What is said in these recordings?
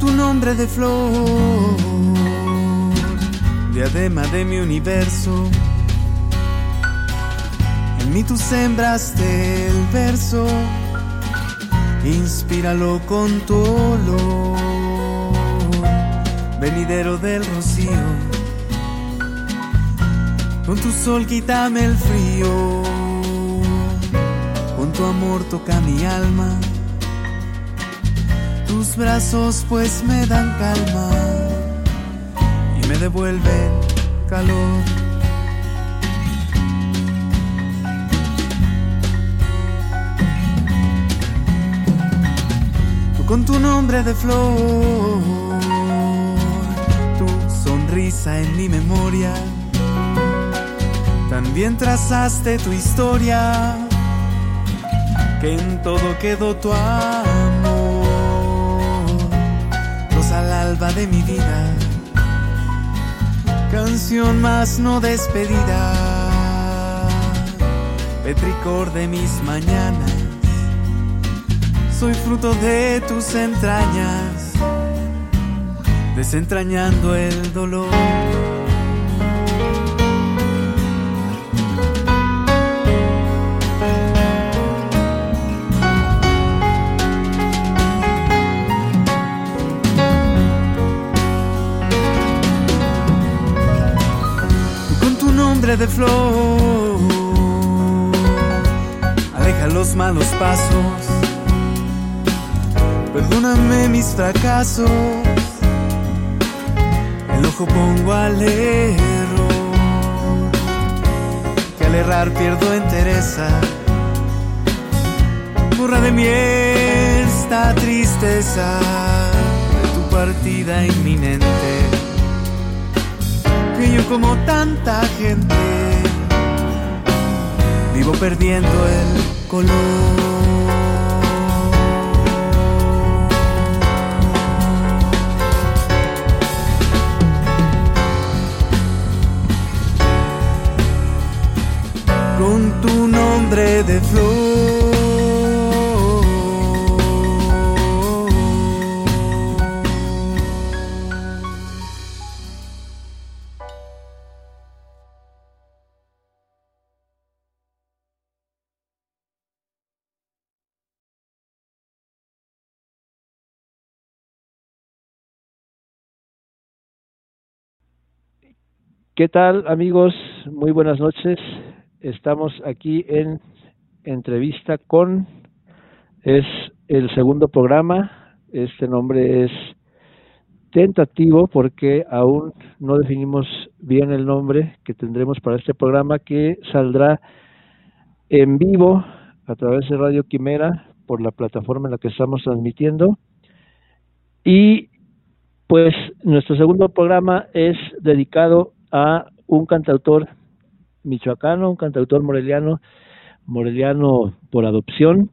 Tu nombre de flor, diadema de mi universo. En mí tú sembraste el verso, inspíralo con tu olor, venidero del rocío. Con tu sol quítame el frío, con tu amor toca mi alma. Tus brazos pues me dan calma y me devuelven calor. Tú con tu nombre de flor, tu sonrisa en mi memoria, también trazaste tu historia, que en todo quedó tu amor alba de mi vida. Canción más no despedida, petricor de mis mañanas. Soy fruto de tus entrañas, desentrañando el dolor. De flor. Aleja los malos pasos. Perdóname mis fracasos. El ojo pongo al error. Que al errar pierdo entereza. Borra de mí esta tristeza de tu partida inminente como tanta gente vivo perdiendo el color. Con tu nombre de flor. ¿Qué tal amigos? Muy buenas noches. Estamos aquí en entrevista con, es el segundo programa. Este nombre es tentativo porque aún no definimos bien el nombre que tendremos para este programa que saldrá en vivo a través de Radio Quimera por la plataforma en la que estamos transmitiendo. Y pues nuestro segundo programa es dedicado a un cantautor michoacano, un cantautor moreliano, moreliano por adopción.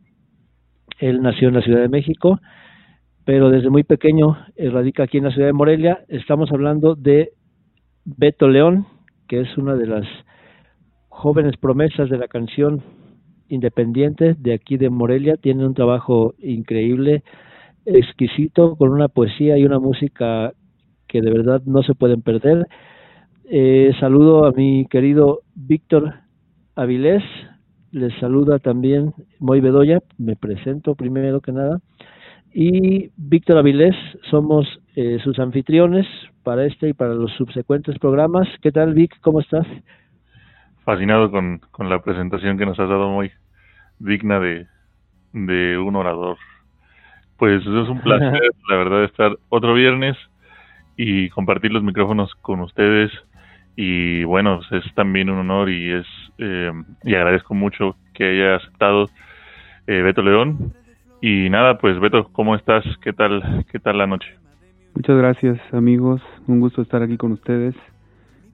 Él nació en la Ciudad de México, pero desde muy pequeño radica aquí en la ciudad de Morelia. Estamos hablando de Beto León, que es una de las jóvenes promesas de la canción independiente de aquí de Morelia. Tiene un trabajo increíble, exquisito, con una poesía y una música que de verdad no se pueden perder. Eh, saludo a mi querido Víctor Avilés, les saluda también Moy Bedoya, me presento primero que nada, y Víctor Avilés, somos eh, sus anfitriones para este y para los subsecuentes programas. ¿Qué tal Vic? ¿Cómo estás? Fascinado con, con la presentación que nos has dado muy digna de, de un orador. Pues es un placer, la verdad, estar otro viernes y compartir los micrófonos con ustedes y bueno, pues, es también un honor y es eh, y agradezco mucho que haya aceptado eh, Beto León. Y nada pues Beto cómo estás qué tal qué tal la noche muchas gracias amigos. Un gusto estar aquí con ustedes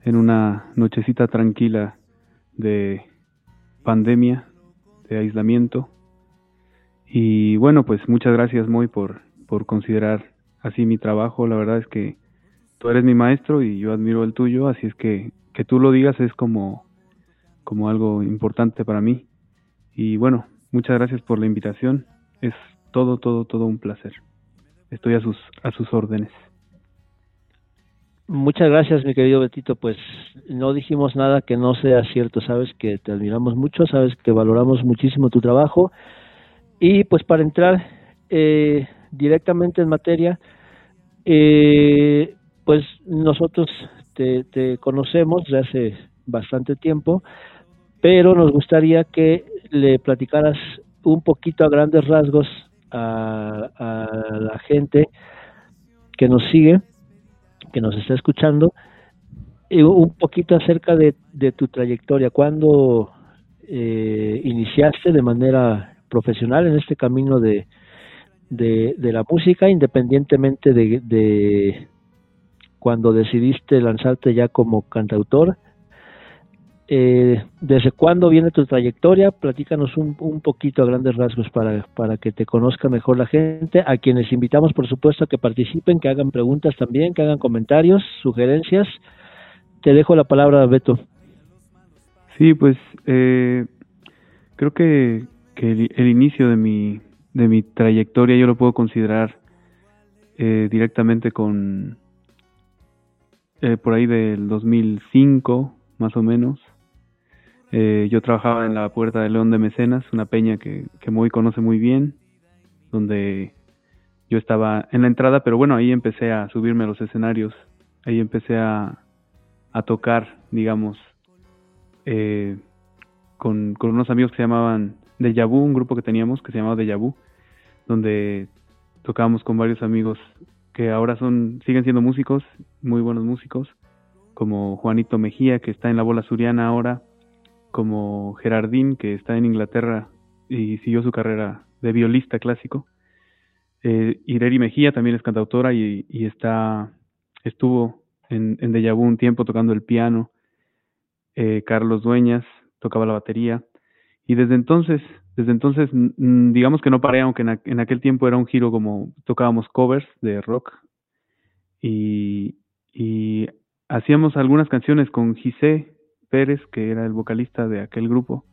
en una nochecita tranquila de pandemia de aislamiento. Y bueno pues muchas gracias muy por por considerar así mi trabajo. La verdad es que tú eres mi maestro y yo admiro el tuyo, así es que que tú lo digas es como, como algo importante para mí. Y bueno, muchas gracias por la invitación. Es todo, todo, todo un placer. estoy a sus, a sus órdenes. Muchas gracias, mi querido Betito. Pues no dijimos nada que no sea cierto. Sabes que te admiramos mucho, sabes que valoramos muchísimo tu trabajo. Y pues para entrar eh, directamente en materia, eh, pues nosotros te, te conocemos desde hace bastante tiempo, pero nos gustaría que le platicaras un poquito a grandes rasgos a, a la gente que nos sigue que nos está escuchando un poquito acerca de, tu trayectoria. ¿Cuándo eh, iniciaste de manera profesional en este camino de, de, la música, independientemente de, de, cuando decidiste lanzarte ya como cantautor? Eh, ¿Desde cuándo viene tu trayectoria? Platícanos un, un poquito a grandes rasgos para, para que te conozca mejor la gente. A quienes invitamos, por supuesto, a que participen, que hagan preguntas también, que hagan comentarios, sugerencias. Te dejo la palabra, Beto. Sí, pues eh, creo que, que el, inicio de mi, de mi trayectoria yo lo puedo considerar eh, directamente con eh, por ahí del 2005 más o menos. Eh, yo trabajaba en la Puerta de León de Mecenas, una peña que, que Moy conoce muy bien, donde yo estaba en la entrada, pero bueno, ahí empecé a subirme a los escenarios, ahí empecé a, a tocar, digamos, eh, con, con, unos amigos que se llamaban Deja Vu, un grupo que teníamos que se llamaba Deja Vu, donde tocábamos con varios amigos que ahora son siguen siendo músicos, muy buenos músicos, como Juanito Mejía, que está en la bola suriana ahora, como Gerardín, que está en Inglaterra y siguió su carrera de violista clásico. Eh, Ireri Mejía también es cantautora y, está estuvo en, en Deja un tiempo tocando el piano. Eh, Carlos Dueñas tocaba la batería. Y desde entonces, desde entonces, digamos que no paré, aunque en, aquel tiempo era un giro como tocábamos covers de rock y, y hacíamos algunas canciones con Gisé, Pérez, que era el vocalista de aquel grupo,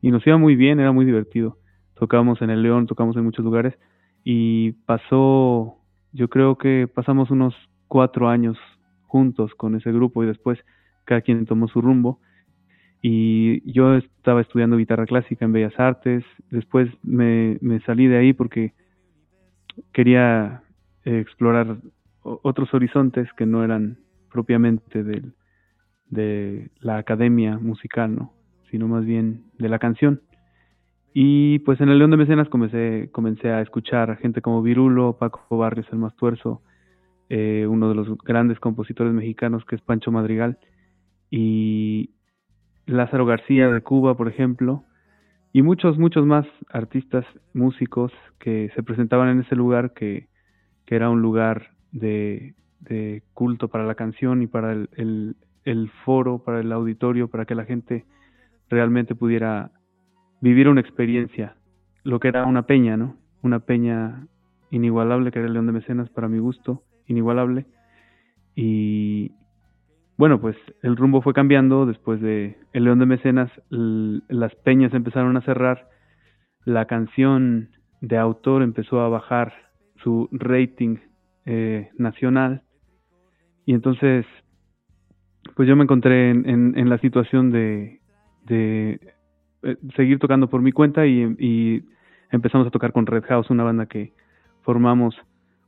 y nos iba muy bien, era muy divertido. Tocábamos en el León, tocamos en muchos lugares, y pasó, yo creo que pasamos unos cuatro años juntos con ese grupo y después cada quien tomó su rumbo. Y yo estaba estudiando guitarra clásica en Bellas Artes, después me, me salí de ahí porque quería explorar otros horizontes que no eran propiamente del, de la academia musical, ¿no? Sino más bien de la canción. Y pues en el León de Mecenas comencé, comencé a escuchar a gente como Virulo, Paco Barrios, el más tuerzo, eh, uno de los grandes compositores mexicanos que es Pancho Madrigal, y Lázaro García de Cuba, por ejemplo, y muchos, muchos más artistas, músicos que se presentaban en ese lugar que, era un lugar de, de culto para la canción y para el, el foro, para el auditorio, para que la gente realmente pudiera vivir una experiencia, lo que era una peña, ¿no? Una peña inigualable, que era el León de Mecenas para mi gusto, inigualable. Y bueno, pues el rumbo fue cambiando después de el León de Mecenas, las peñas empezaron a cerrar, la canción de autor empezó a bajar su rating eh, nacional. Y entonces pues yo me encontré en, la situación de, eh, seguir tocando por mi cuenta y, empezamos a tocar con Red House, una banda que formamos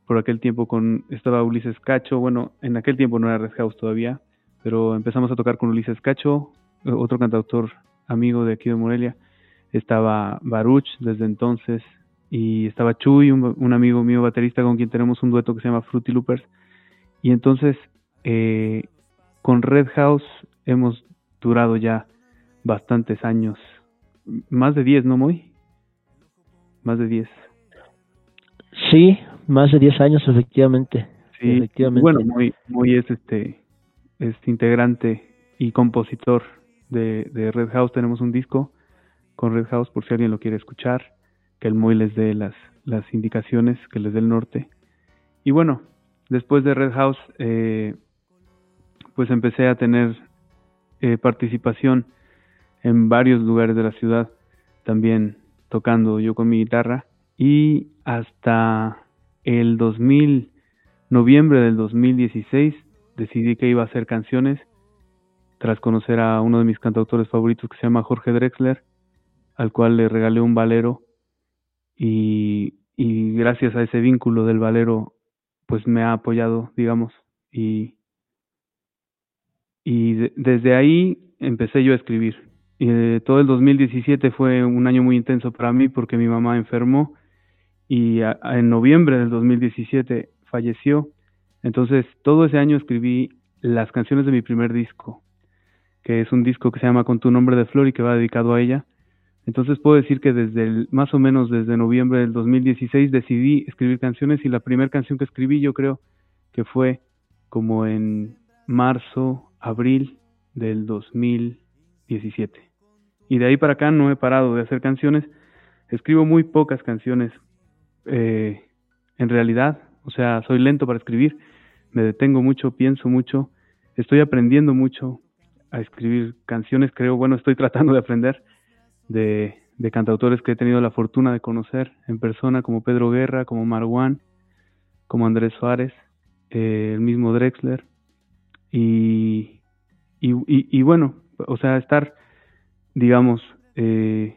por aquel tiempo con, estaba Ulises Cacho, bueno, en aquel tiempo no era Red House todavía, pero empezamos a tocar con Ulises Cacho, otro cantautor amigo de aquí de Morelia, estaba Baruch desde entonces, y estaba Chuy, un, un, amigo mío baterista con quien tenemos un dueto que se llama Fruity Loopers, y entonces eh, con Red House hemos durado ya bastantes años. Más de 10, ¿no, Muy? Más de 10. Sí, más de 10 años, efectivamente. Sí, efectivamente. bueno, muy, muy es este, es integrante y compositor de, Red House. Tenemos un disco con Red House por si alguien lo quiere escuchar, que el Muy les dé las, las indicaciones, que les dé el norte. Y bueno, después de Red House, eh, pues empecé a tener eh, participación en varios lugares de la ciudad, también tocando yo con mi guitarra y hasta el 2000, noviembre del 2016, decidí que iba a hacer canciones tras conocer a uno de mis cantautores favoritos que se llama Jorge Drexler, al cual le regalé un valero y, y gracias a ese vínculo del valero pues me ha apoyado, digamos, y, y desde ahí empecé yo a escribir. Y eh, todo el 2017 fue un año muy intenso para mí porque mi mamá enfermó y en noviembre del 2017 falleció. Entonces, todo ese año escribí las canciones de mi primer disco, que es un disco que se llama Con tu nombre de flor y que va dedicado a ella. Entonces puedo decir que desde más o menos desde noviembre del 2016 decidí escribir canciones y la primera canción que escribí yo creo que fue como en marzo, abril del 2017. Y de ahí para acá no he parado de hacer canciones. Escribo muy pocas canciones eh, en realidad, o sea, soy lento para escribir, me detengo mucho, pienso mucho, estoy aprendiendo mucho a escribir canciones, creo, bueno, estoy tratando de aprender de, de cantautores que he tenido la fortuna de conocer en persona, como Pedro Guerra, como Marwan, como Andrés Suárez, eh, el mismo Drexler, y, y, y, bueno, o sea, estar, digamos, eh,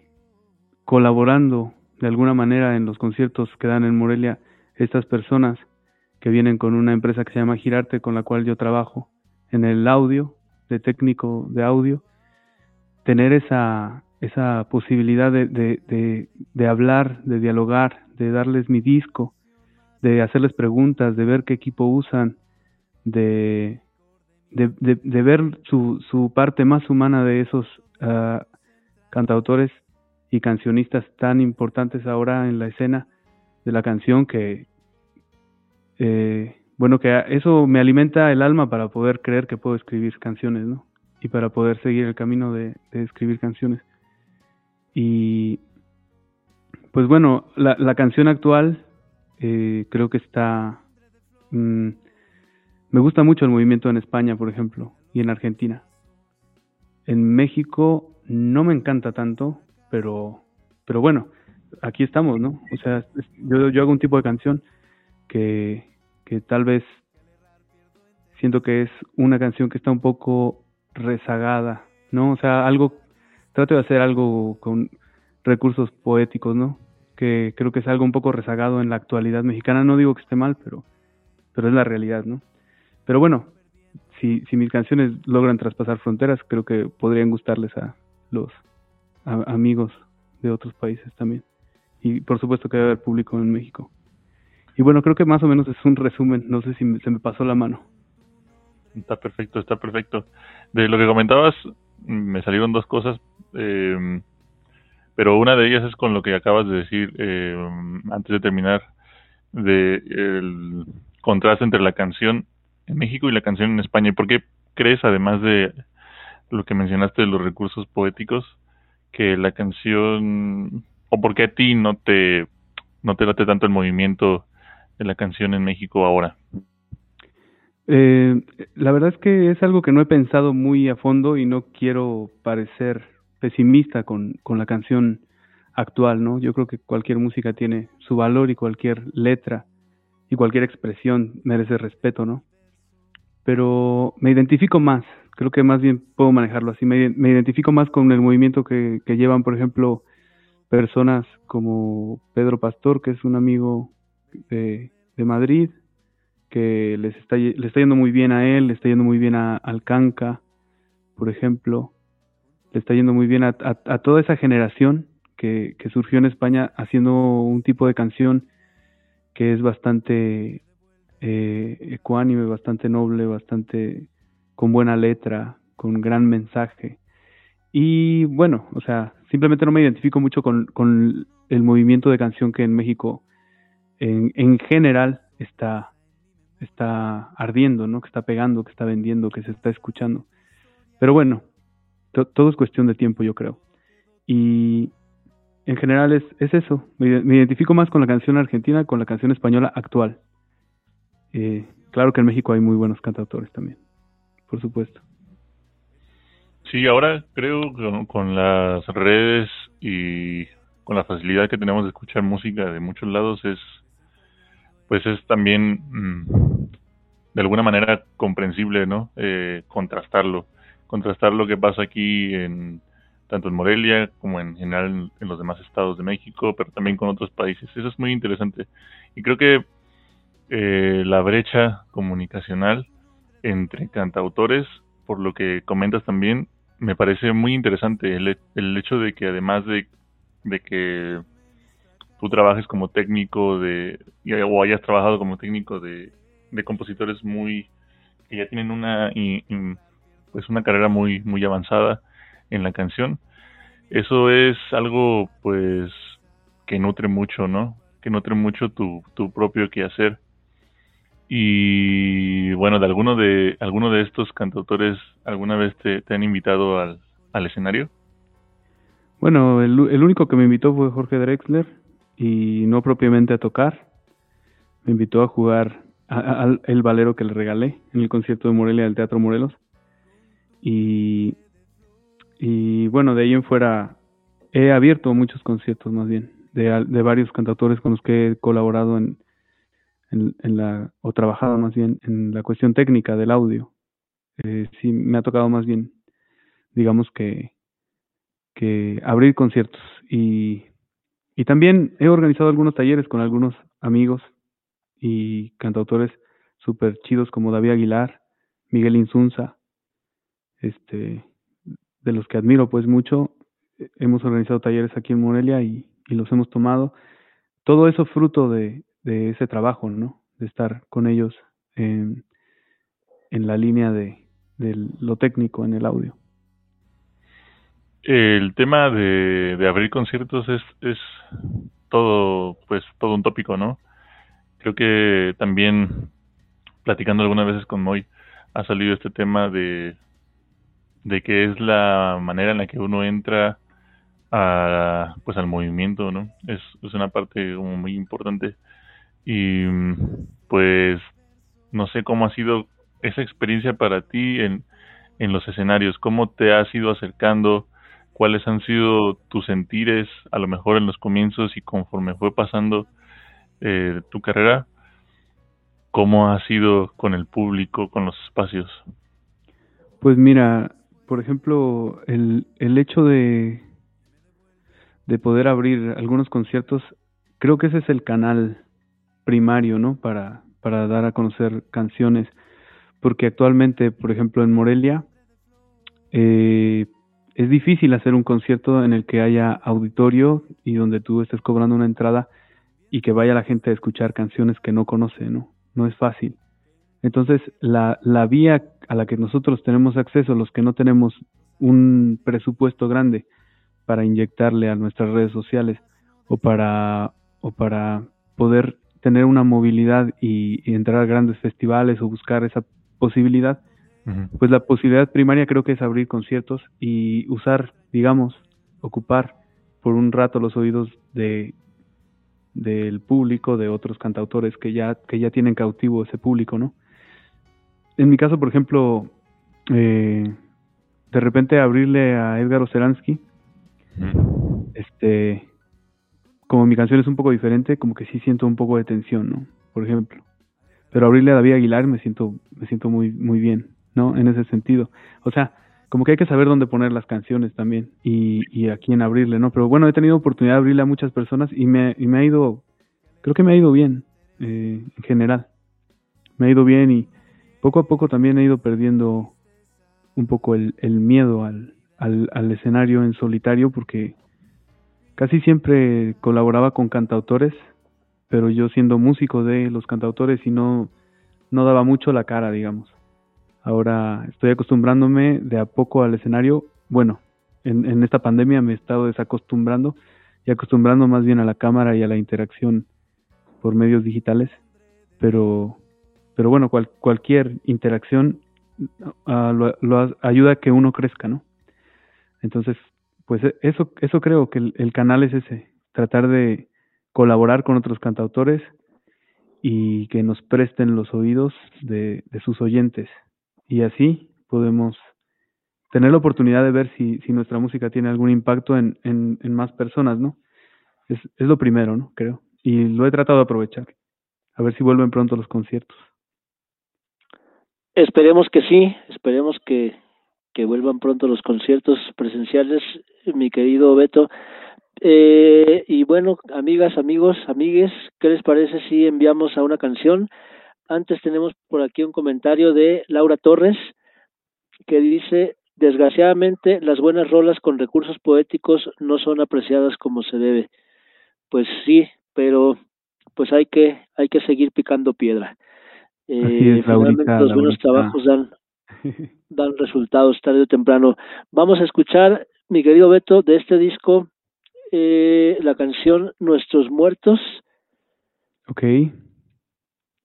colaborando de alguna manera en los conciertos que dan en Morelia estas personas que vienen con una empresa que se llama Girarte, con la cual yo trabajo en el audio, de técnico de audio, tener esa, esa posibilidad de, de, de, hablar, de dialogar, de darles mi disco, de hacerles preguntas, de ver qué equipo usan, de, de, ver su, su parte más humana de esos uh, cantautores y cancionistas tan importantes ahora en la escena de la canción que, eh, bueno, que eso me alimenta el alma para poder creer que puedo escribir canciones, ¿no? Y para poder seguir el camino de, escribir canciones. Y, pues bueno, la, canción actual eh, creo que está... Mm, me gusta mucho el movimiento en España, por ejemplo, y en Argentina. En México no me encanta tanto, pero, pero bueno, aquí estamos, ¿no? O sea, yo, yo hago un tipo de canción que, tal vez siento que es una canción que está un poco rezagada, ¿no? O sea, algo, trato de hacer algo con recursos poéticos, ¿no? Que creo que es algo un poco rezagado en la actualidad mexicana. No digo que esté mal, pero, pero es la realidad, ¿no? Pero bueno, si, si mis canciones logran traspasar fronteras, creo que podrían gustarles a los amigos de otros países también. Y por supuesto que debe haber público en México. Y bueno, creo que más o menos es un resumen, no sé si se me pasó la mano. Está perfecto, está perfecto. De lo que comentabas, me salieron dos cosas, eh, pero una de ellas es con lo que acabas de decir eh, antes de terminar, de el contraste entre la canción en México y la canción en España. ¿Y por qué crees, además de lo que mencionaste de los recursos poéticos, que la canción o por qué a ti no te no te late tanto el movimiento de la canción en México ahora? Eh, la verdad es que es algo que no he pensado muy a fondo y no quiero parecer pesimista con, con la canción actual, ¿no? Yo creo que cualquier música tiene su valor y cualquier letra y cualquier expresión merece respeto, ¿no? Pero me identifico más creo que más bien puedo manejarlo así. Me, identifico más con el movimiento que, llevan, por ejemplo, personas como Pedro Pastor, que es un amigo de, Madrid, que les está, le está yendo muy bien a él, le está yendo muy bien a Alcanca, por ejemplo, le está yendo muy bien a, toda esa generación que, que, surgió en España haciendo un tipo de canción que es bastante eh, ecuánime, bastante noble, bastante con buena letra, con gran mensaje. Y bueno, o sea, simplemente no me identifico mucho con, con el movimiento de canción que en México en, en general está, está ardiendo, ¿no? Que está pegando, que está vendiendo, que se está escuchando. Pero bueno, todo es cuestión de tiempo, yo creo. Y en general es, es eso. Me, identifico más con la canción argentina, con la canción española actual. Eh, claro que en México hay muy buenos cantautores también por supuesto. Sí, ahora creo que con las redes y con la facilidad que tenemos de escuchar música de muchos lados es pues es también mm, de alguna manera comprensible, ¿no? Eh, contrastarlo, contrastar lo que pasa aquí en tanto en Morelia como en general en, los demás estados de México, pero también con otros países. Eso es muy interesante. Y creo que eh, la brecha comunicacional entre cantautores, por lo que comentas también, me parece muy interesante el, el hecho de que además de, de que tú trabajes como técnico de o hayas trabajado como técnico de, de compositores muy que ya tienen una pues una carrera muy muy avanzada en la canción. Eso es algo pues que nutre mucho no que nutre mucho tu, tu propio quehacer. Y bueno de alguno de alguno de estos cantautores alguna vez te, te han invitado al, al escenario bueno el, el único que me invitó fue Jorge Drexler y no propiamente a tocar me invitó a jugar al el valero que le regalé en el concierto de Morelia del Teatro Morelos. Y, y bueno, de ahí en fuera he abierto muchos conciertos más bien, de, de varios cantautores con los que he colaborado en, en, la, o trabajado más bien en la cuestión técnica del audio. Eh, sí, me ha tocado más bien, digamos que, que abrir conciertos y, y también he organizado algunos talleres con algunos amigos y cantautores súper chidos como David Aguilar, Miguel Insunza, este, de los que admiro pues mucho. Hemos organizado talleres aquí en Morelia y, los hemos tomado. Todo eso fruto de, de, ese trabajo, ¿no? De estar con ellos en, en la línea de, de lo técnico en el audio. El tema de, abrir conciertos es, todo, pues, todo un tópico, ¿no? Creo que también platicando algunas veces con Moy ha salido este tema de, de que es la manera en la que uno entra a, pues al movimiento, ¿no? Es, es una parte como muy importante y pues no sé cómo ha sido esa experiencia para ti en, en los escenarios, cómo te has ido acercando, cuáles han sido tus sentires a lo mejor en los comienzos y conforme fue pasando eh, tu carrera, ¿cómo ha sido con el público, con los espacios? Pues mira, por ejemplo, el, el hecho de, de poder abrir algunos conciertos, creo que ese es el canal primario, ¿no? Para, para dar a conocer canciones, porque actualmente, por ejemplo, en Morelia, eh, es difícil hacer un concierto en el que haya auditorio y donde tú estés cobrando una entrada y que vaya la gente a escuchar canciones que no conoce, ¿no? No es fácil. Entonces, la, la vía a la que nosotros tenemos acceso, los que no tenemos un presupuesto grande para inyectarle a nuestras redes sociales o para, o para poder tener una movilidad y, entrar a grandes festivales o buscar esa posibilidad, pues la posibilidad primaria creo que es abrir conciertos y usar, digamos, ocupar por un rato los oídos de del público, de otros cantautores que ya, que ya tienen cautivo ese público, ¿no? En mi caso, por ejemplo, eh, de repente abrirle a Edgar Oceransky, este, como mi canción es un poco diferente, como que sí siento un poco de tensión, ¿no? Por ejemplo. Pero abrirle a David Aguilar me siento, me siento muy, muy bien, ¿no? En ese sentido. O sea, como que hay que saber dónde poner las canciones también y, y a quién abrirle, ¿no? Pero bueno, he tenido oportunidad de abrirle a muchas personas y me, y me ha ido, creo que me ha ido bien eh, en general. Me ha ido bien y poco a poco también he ido perdiendo un poco el, el miedo al, al, al escenario en solitario porque casi siempre colaboraba con cantautores, pero yo siendo músico de los cantautores y no, no daba mucho la cara, digamos. Ahora estoy acostumbrándome de a poco al escenario. Bueno, en, en esta pandemia me he estado desacostumbrando y acostumbrando más bien a la cámara y a la interacción por medios digitales. Pero, pero bueno, cualquier interacción uh, lo, ayuda a que uno crezca, ¿no? Entonces, pues e, eso, eso creo que el, el canal es ese, tratar de colaborar con otros cantautores y que nos presten los oídos de, de sus oyentes y así podemos tener la oportunidad de ver si, si nuestra música tiene algún impacto en, en, más personas, ¿no? Es, es lo primero, ¿no? Creo. Y lo he tratado de aprovechar. A ver si vuelven pronto los conciertos. Esperemos que sí, esperemos que, que vuelvan pronto los conciertos presenciales, mi querido Beto. Eh, y bueno, amigas, amigos, amigues, ¿qué les parece si enviamos a una canción? Antes tenemos por aquí un comentario de Laura Torres que dice, desgraciadamente las buenas rolas con recursos poéticos no son apreciadas como se debe. Pues sí, pero pues hay que hay que seguir picando piedra. Eh, los buenos trabajos dan dan resultados tarde o temprano. Vamos a escuchar, mi querido Beto, de este disco eh, la canción Nuestros Muertos. Ok.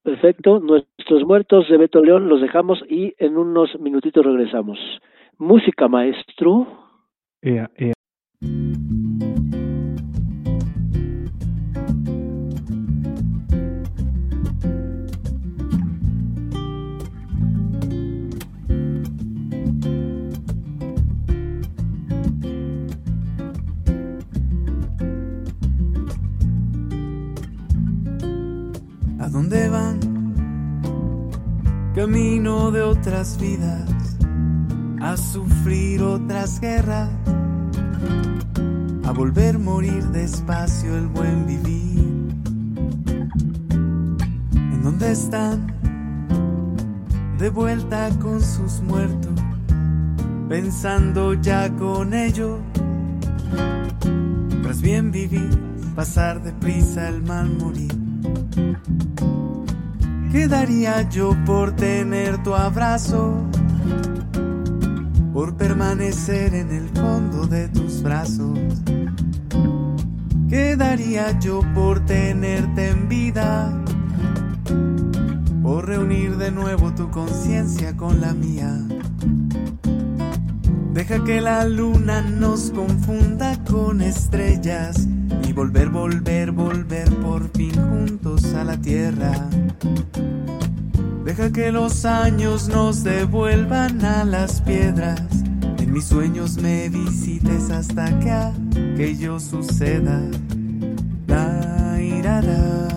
Perfecto. Nuestros Muertos de Beto León los dejamos y en unos minutitos regresamos. Música, maestro. Camino de otras vidas, a sufrir otras guerras, a volver morir despacio el buen vivir. ¿En dónde están? De vuelta con sus muertos, pensando ya con ellos. Tras bien vivir, pasar deprisa el mal morir. ¿Qué daría yo por tener tu abrazo? Por permanecer en el fondo de tus brazos. ¿Qué daría yo por tenerte en vida? Por reunir de nuevo tu conciencia con la mía. Deja que la luna nos confunda con estrellas y volver, volver, volver por fin juntos a la tierra. Deja que los años nos devuelvan a las piedras. En mis sueños me visites hasta que aquello suceda. La, irara,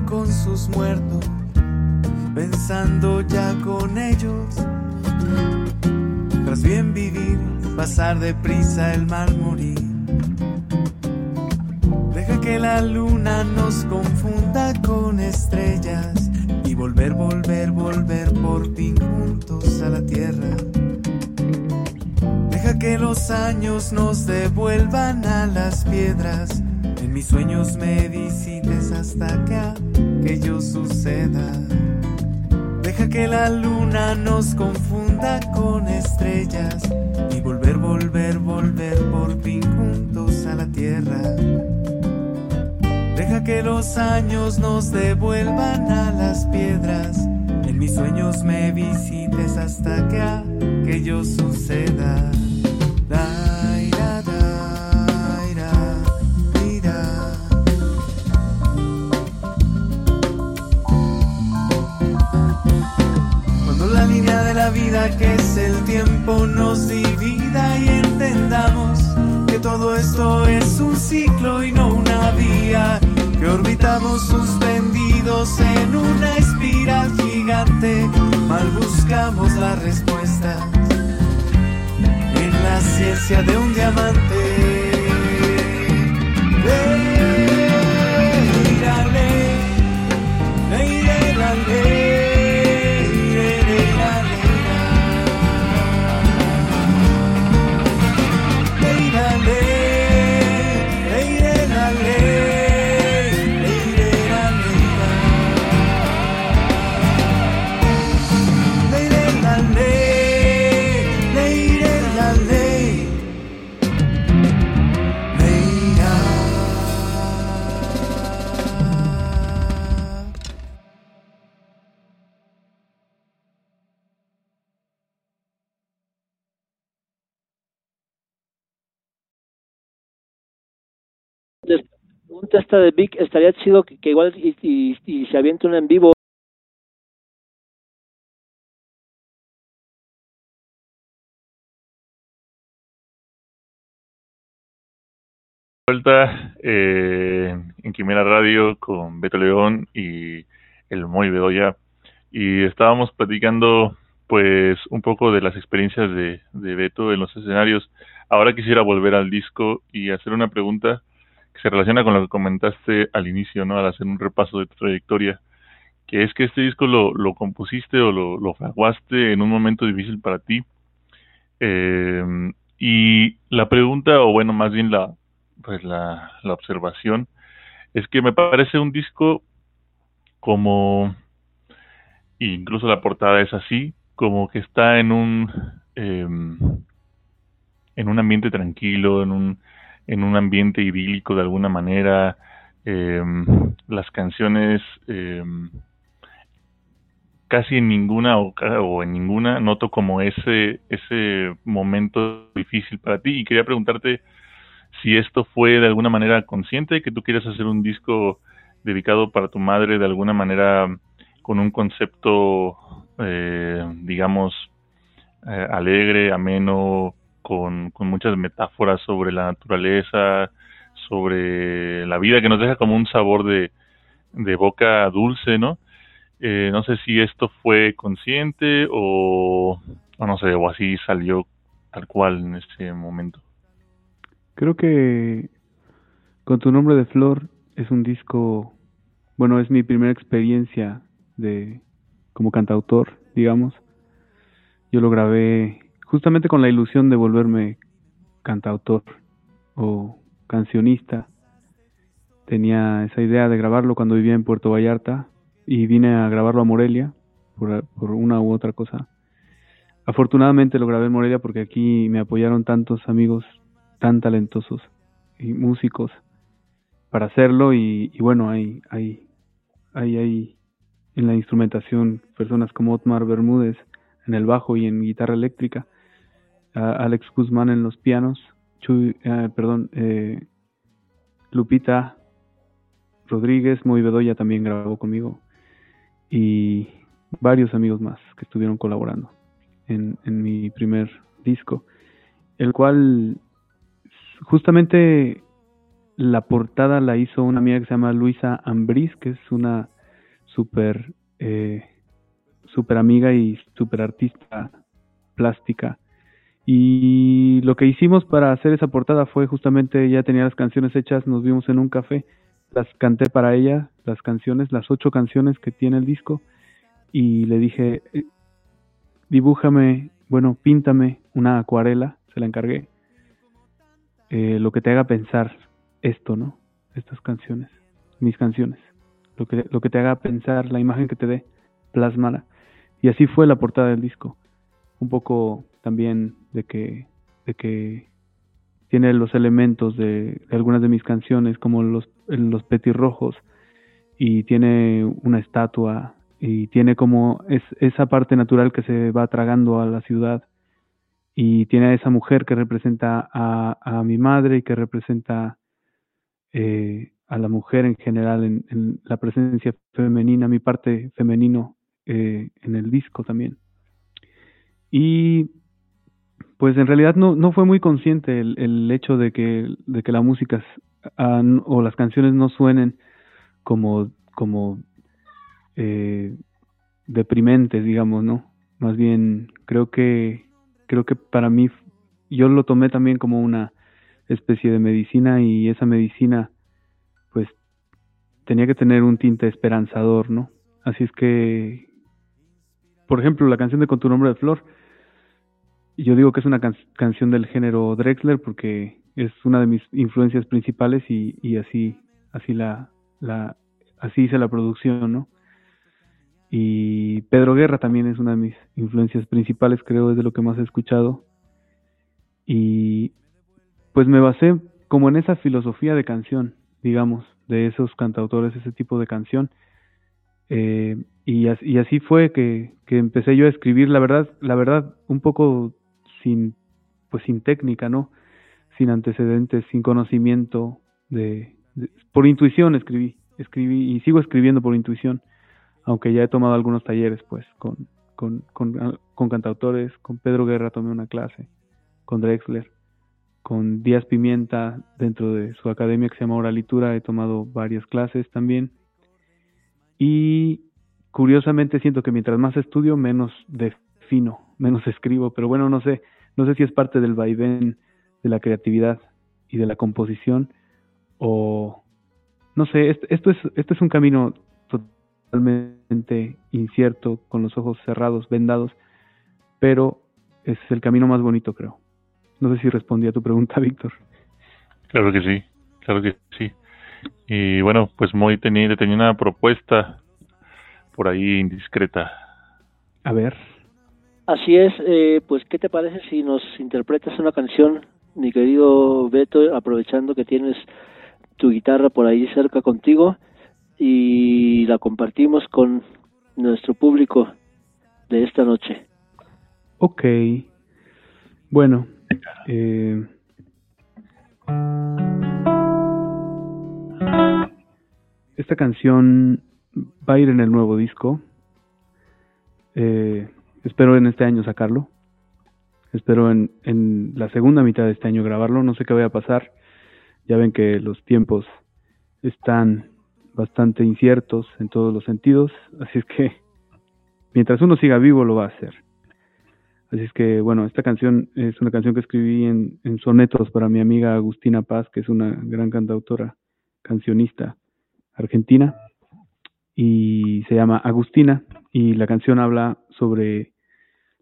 con sus muertos, pensando ya con ellos. Tras bien vivir, pasar deprisa el mal morir. Deja que la luna nos confunda con estrellas volver, volver, volver por fin juntos a la tierra. Deja que los años nos devuelvan a las piedras. Mis sueños me visites hasta que aquello suceda. Deja que la luna nos confunda con estrellas y volver, volver, volver por fin juntos a la tierra. Deja que los años nos devuelvan a las piedras. En mis sueños me visites hasta que aquello suceda. Que es el tiempo nos divida y entendamos que todo esto es un ciclo y no una vía que orbitamos suspendidos en una espiral gigante, mal buscamos la respuesta en la ciencia de un diamante. Un testa de Vic estaría chido que, igual y, y, y se aviente un en vivo. Vuelta eh, en Quimera Radio con Beto León y el Moy Bedoya. Y estábamos platicando pues un poco de las experiencias de, de Beto en los escenarios. Ahora quisiera volver al disco y hacer una pregunta que se relaciona con lo que comentaste al inicio, ¿no? Al hacer un repaso de tu trayectoria, que es que este disco lo, lo compusiste o lo, lo fraguaste en un momento difícil para ti. Eh, y la pregunta, o bueno, más bien la, pues la, la observación es que me parece un disco como incluso la portada es así como que está en un eh, en un ambiente tranquilo en un en un ambiente idílico de alguna manera eh, las canciones eh, casi en ninguna o, o, en ninguna noto como ese ese momento difícil para ti. Y quería preguntarte si esto fue de alguna manera consciente, que tú quieres hacer un disco dedicado para tu madre de alguna manera con un concepto, eh, digamos, eh, alegre, ameno, con, con muchas metáforas sobre la naturaleza, sobre la vida, que nos deja como un sabor de, boca dulce, ¿no? Eh, no sé si esto fue consciente o, o no sé, o así salió tal cual en este momento. Creo que con tu nombre de flor es un disco, bueno, es mi primera experiencia de como cantautor, digamos. Yo lo grabé justamente con la ilusión de volverme cantautor o cancionista. Tenía esa idea de grabarlo cuando vivía en Puerto Vallarta y vine a grabarlo a Morelia por, por una u otra cosa. Afortunadamente lo grabé en Morelia porque aquí me apoyaron tantos amigos tan talentosos y músicos para hacerlo y, bueno, hay, hay, hay, hay en la instrumentación personas como Otmar Bermúdez en el bajo y en guitarra eléctrica, Alex Guzmán en los pianos, Chuy, eh, eh, Lupita Rodríguez, Muy Bedoya también grabó conmigo y varios amigos más que estuvieron colaborando en, mi primer disco, el cual justamente la portada la hizo una amiga que se llama Luisa Ambris, que es una super, eh, super amiga y super artista plástica. Y lo que hicimos para hacer esa portada fue justamente, ella tenía las canciones hechas, nos vimos en un café, las canté para ella, las canciones, las ocho canciones que tiene el disco, y le dije, eh, dibújame, bueno, píntame una acuarela, se la encargué, eh, lo que te haga pensar esto, ¿no? Estas canciones, mis canciones, lo que, lo que te haga pensar, la imagen que te dé, plasmala. Y así fue la portada del disco. Un poco también de que, de que tiene los elementos de, algunas de mis canciones, como los, los petirrojos, y tiene una estatua, y tiene como es, esa parte natural que se va tragando a la ciudad y tiene esa mujer que representa a, a mi madre y que representa eh, a la mujer en general en, la presencia femenina, mi parte femenino eh, en el disco también. Y pues en realidad no, fue muy consciente el, hecho de que, de que la música o las canciones no suenen como, como eh, deprimentes, digamos, ¿no? Más bien creo que creo que para mí yo lo tomé también como una especie de medicina y esa medicina pues tenía que tener un tinte esperanzador, ¿no? Así es que, por ejemplo, la canción de Con tu nombre de flor, yo digo que es una canción del género Drexler porque es una de mis influencias principales y, así, así la, la, así hice la producción, ¿no? Y Pedro Guerra también es una de mis influencias principales, creo, es de lo que más he escuchado. Y pues me basé como en esa filosofía de canción, digamos, de esos cantautores, ese tipo de canción. Eh, y, y, así fue que, que, empecé yo a escribir, la verdad, la verdad, un poco sin, pues sin técnica, ¿no? Sin antecedentes, sin conocimiento de, Por intuición escribí, escribí y sigo escribiendo por intuición, aunque ya he tomado algunos talleres, pues, con, con, con, con cantautores, con Pedro Guerra tomé una clase, con Drexler, con Díaz Pimienta dentro de su academia que se llama Oralitura he tomado varias clases también. Y curiosamente siento que mientras más estudio, menos defino, menos escribo, pero bueno, no sé, no sé si es parte del vaivén de la creatividad y de la composición o no sé, esto, es esto es un camino totalmente incierto con los ojos cerrados, vendados, pero es el camino más bonito, creo. No sé si respondí a tu pregunta, Víctor. Claro que sí, claro que sí. Y bueno, pues muy tenía, tenía una propuesta por ahí indiscreta. A ver. Así es, eh, pues ¿qué te parece si nos interpretas una canción, mi querido Beto, aprovechando que tienes tu guitarra por ahí cerca contigo y la compartimos con nuestro público de esta noche? Ok. Bueno, eh, esta canción va a ir en el nuevo disco. Eh, espero en este año sacarlo. Espero en, en la segunda mitad de este año grabarlo. No sé qué vaya a pasar. Ya ven que los tiempos están bastante inciertos en todos los sentidos. Así es que mientras uno siga vivo lo va a hacer. Así es que, bueno, esta canción es una canción que escribí en, en sonetos para mi amiga Agustina Paz, que es una gran cantautora, cancionista argentina, y se llama Agustina, y la canción habla sobre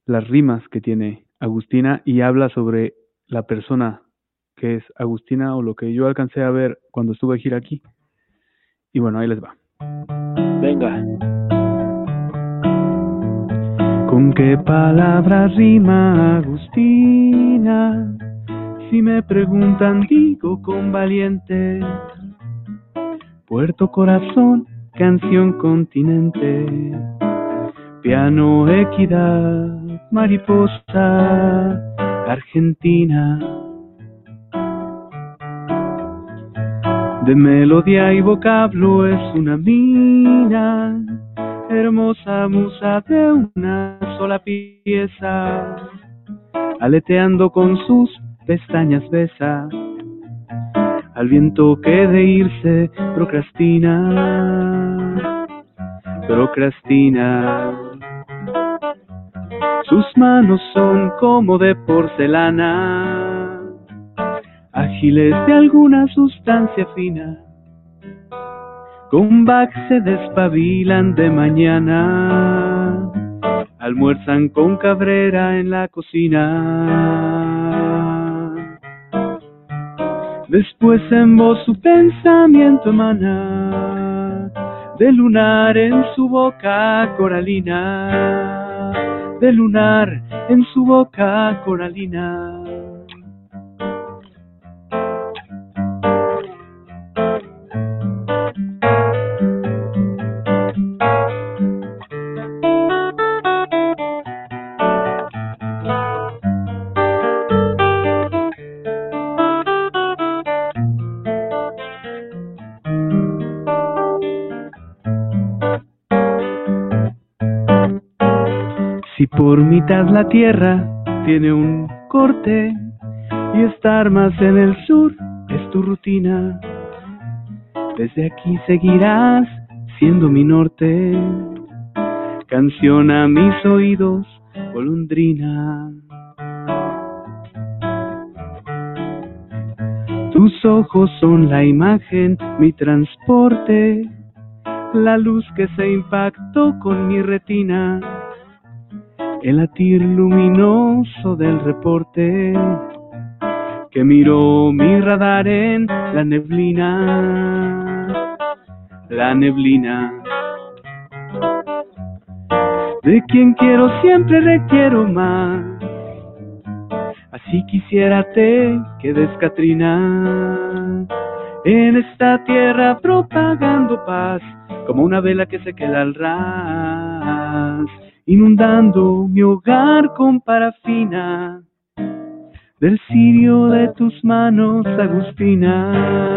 las rimas que tiene Agustina y habla sobre la persona que es Agustina o lo que yo alcancé a ver cuando estuve a gira aquí. Y bueno, ahí les va. Venga. ¿Con qué palabras rima Agustina? Si me preguntan, digo con valiente. Puerto Corazón, canción continente. Piano, equidad, mariposa, Argentina. De melodía y vocablo es una mina hermosa musa de una sola pieza, aleteando con sus pestañas besa, al viento que de irse procrastina, procrastina. Sus manos son como de porcelana, ágiles de alguna sustancia fina con Bach se despabilan de mañana, almuerzan con Cabrera en la cocina. Después en voz su pensamiento emana, de lunar en su boca coralina, de lunar en su boca coralina. Por mitad la tierra tiene un corte y estar más en el sur es tu rutina. Desde aquí seguirás siendo mi norte, canción a mis oídos, golondrina. Tus ojos son la imagen, mi transporte, la luz que se impactó con mi retina el latir luminoso del reporte que miró mi radar en la neblina, la neblina. De quien quiero siempre requiero más, así quisiera te quedes Catrina, en esta tierra propagando paz, como una vela que se queda al ras inundando mi hogar con parafina del cirio de tus manos, Agustina.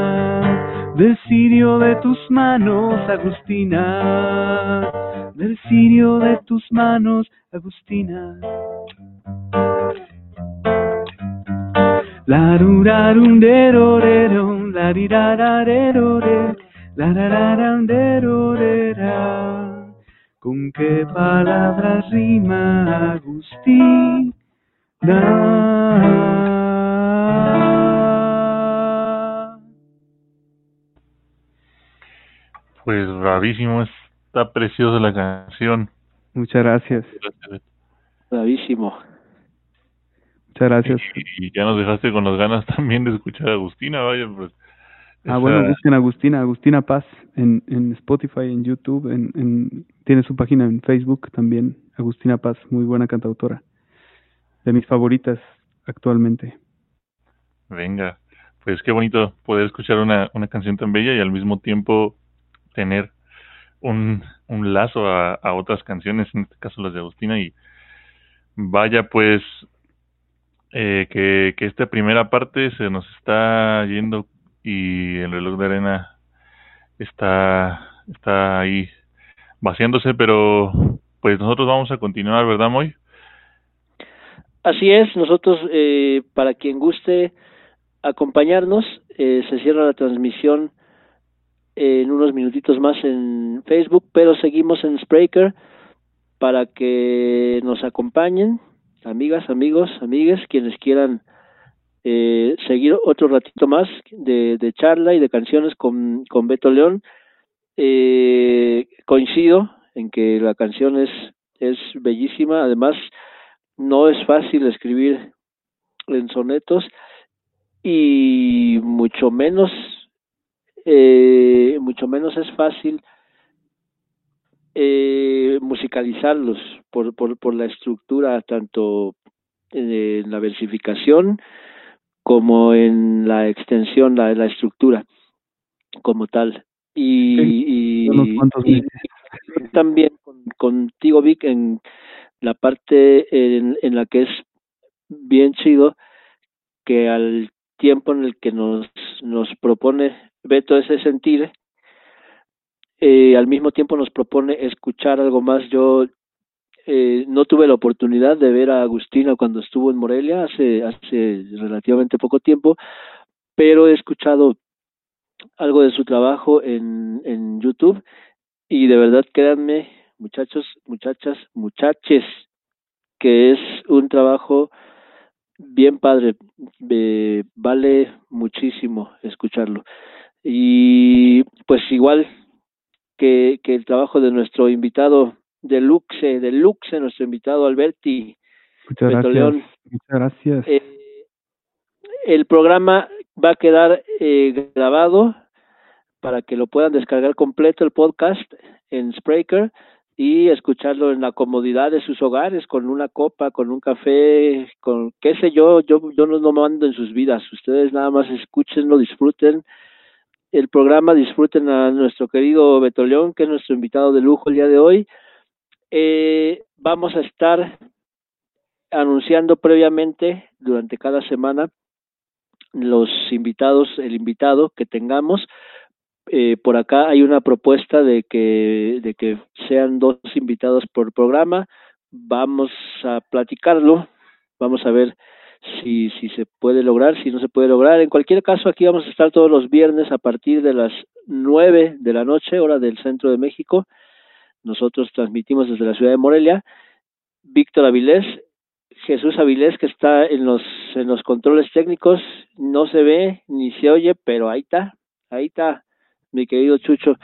del cirio de tus manos, Agustina, del cirio de tus manos, Agustina. La la. ¿Con qué palabras rima Agustina? Pues bravísimo, está preciosa la canción. Muchas gracias. Bravísimo. Muchas gracias. Y, ya nos dejaste con las ganas también de escuchar a Agustina, vaya, pues. Ah, bueno, busquen Agustina, Agustina Paz en, en Spotify, en YouTube, en, en, tiene su página en Facebook también, Agustina Paz, muy buena cantautora, de mis favoritas actualmente. Venga, pues qué bonito poder escuchar una, una canción tan bella y al mismo tiempo tener un, un lazo a, a otras canciones, en este caso las de Agustina, y vaya pues eh, que, que esta primera parte se nos está yendo y el reloj de arena está, está ahí vaciándose, pero pues nosotros vamos a continuar, ¿verdad, Moy? Así es, nosotros, eh, para quien guste acompañarnos, eh, se cierra la transmisión en unos minutitos más en Facebook, pero seguimos en Spreaker para que nos acompañen, amigas, amigos, amigues, quienes quieran eh, seguir otro ratito más de, charla y de canciones con, Beto León. Eh, coincido en que la canción es, bellísima, además no es fácil escribir en sonetos y mucho menos eh, mucho menos es fácil eh, musicalizarlos por, por la estructura tanto en la versificación como en la extensión, la, la estructura como tal. Y, y, y también con, contigo, Vic, en la parte en, en la que es bien chido que al tiempo en el que nos, nos propone Beto ese sentir, eh, al mismo tiempo nos propone escuchar algo más. Yo eh, no tuve la oportunidad de ver a Agustina cuando estuvo en Morelia hace, hace relativamente poco tiempo, pero he escuchado algo de su trabajo en, en YouTube y de verdad créanme, muchachos, muchachas, muchaches, que es un trabajo bien padre, eh, vale muchísimo escucharlo. Y pues igual que, que el trabajo de nuestro invitado de Luxe, de Luxe, nuestro invitado Alberti Muchas gracias. León. Muchas gracias. Eh, el programa va a quedar eh, grabado para que lo puedan descargar completo el podcast en Spreaker y escucharlo en la comodidad de sus hogares con una copa, con un café, con qué sé yo, yo yo no, no mando en sus vidas, ustedes nada más escúchenlo, disfruten el programa, disfruten a nuestro querido Beto León, que es nuestro invitado de lujo el día de hoy. Eh, vamos a estar anunciando previamente durante cada semana los invitados, el invitado que tengamos. Eh, por acá hay una propuesta de que, de que sean dos invitados por programa. Vamos a platicarlo, vamos a ver si, si se puede lograr, si no se puede lograr. En cualquier caso, aquí vamos a estar todos los viernes a partir de las nueve de la noche, hora del centro de México. Nosotros transmitimos desde la ciudad de Morelia. Víctor Avilés, Jesús Avilés, que está en los, en los controles técnicos, no se ve ni se oye, pero ahí está, ahí está, mi querido Chucho.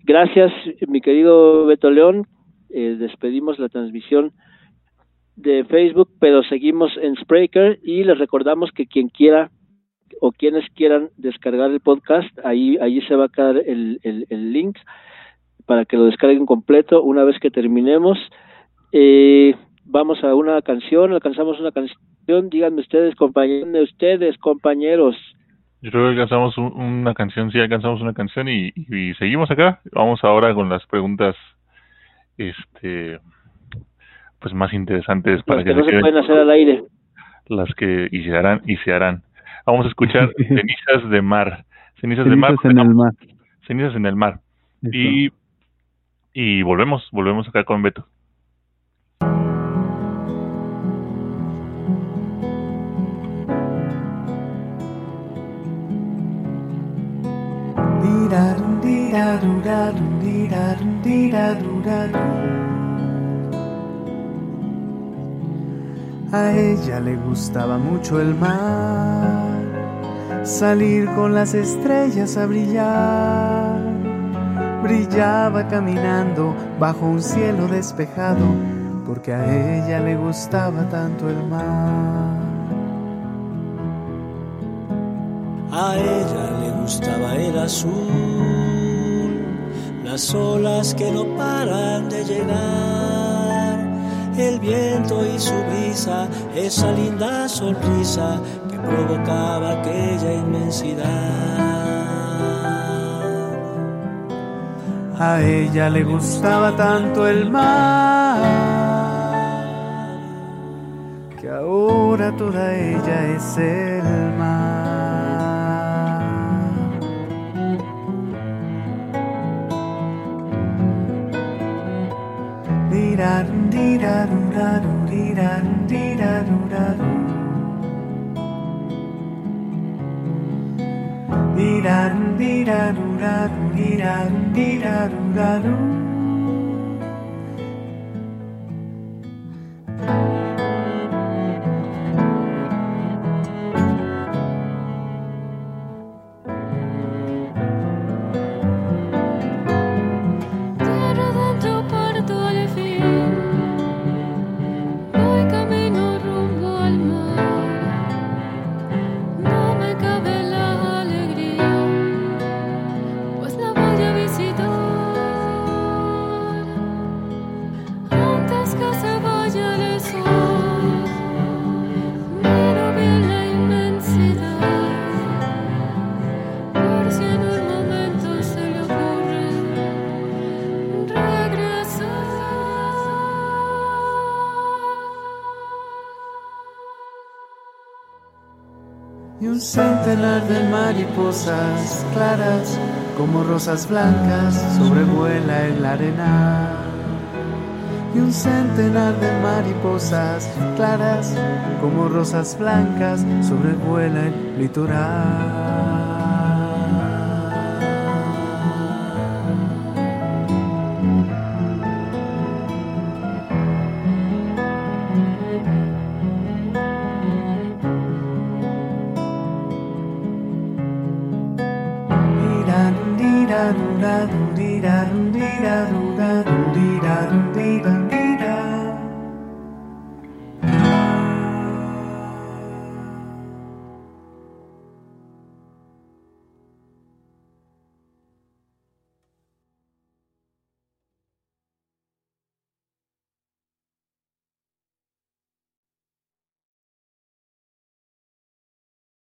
Gracias, mi querido Beto León. Eh, despedimos la transmisión de Facebook, pero seguimos en Spreaker y les recordamos que quien quiera o quienes quieran descargar el podcast, ahí, ahí se va a quedar el, el, el link para que lo descarguen completo una vez que terminemos. Eh, vamos a una canción, alcanzamos una canción, díganme ustedes, compañeros, ustedes, compañeros. Yo creo que alcanzamos un, una canción, sí, alcanzamos una canción y, y, y seguimos acá. Vamos ahora con las preguntas, este, pues más interesantes para las que, que no se, se pueden hacer al aire. Las que y se harán y se harán. Vamos a escuchar Cenizas de Mar. Cenizas, de mar. en el mar. Cenizas en el mar. Y, y volvemos, volvemos acá con Beto. A ella le gustaba mucho el mar, salir con las estrellas a brillar. Brillaba caminando bajo un cielo despejado, porque a ella le gustaba tanto el mar. A ella le gustaba el azul, las olas que no paran de llegar, el viento y su brisa, esa linda sonrisa que provocaba aquella inmensidad. A ella le gustaba tanto el mar, que ahora toda ella es el mar. dee da dee da doo da dee da dee da doo da doo mariposas claras como rosas blancas sobrevuela el arena. Y un centenar de mariposas claras como rosas blancas sobrevuela el litoral.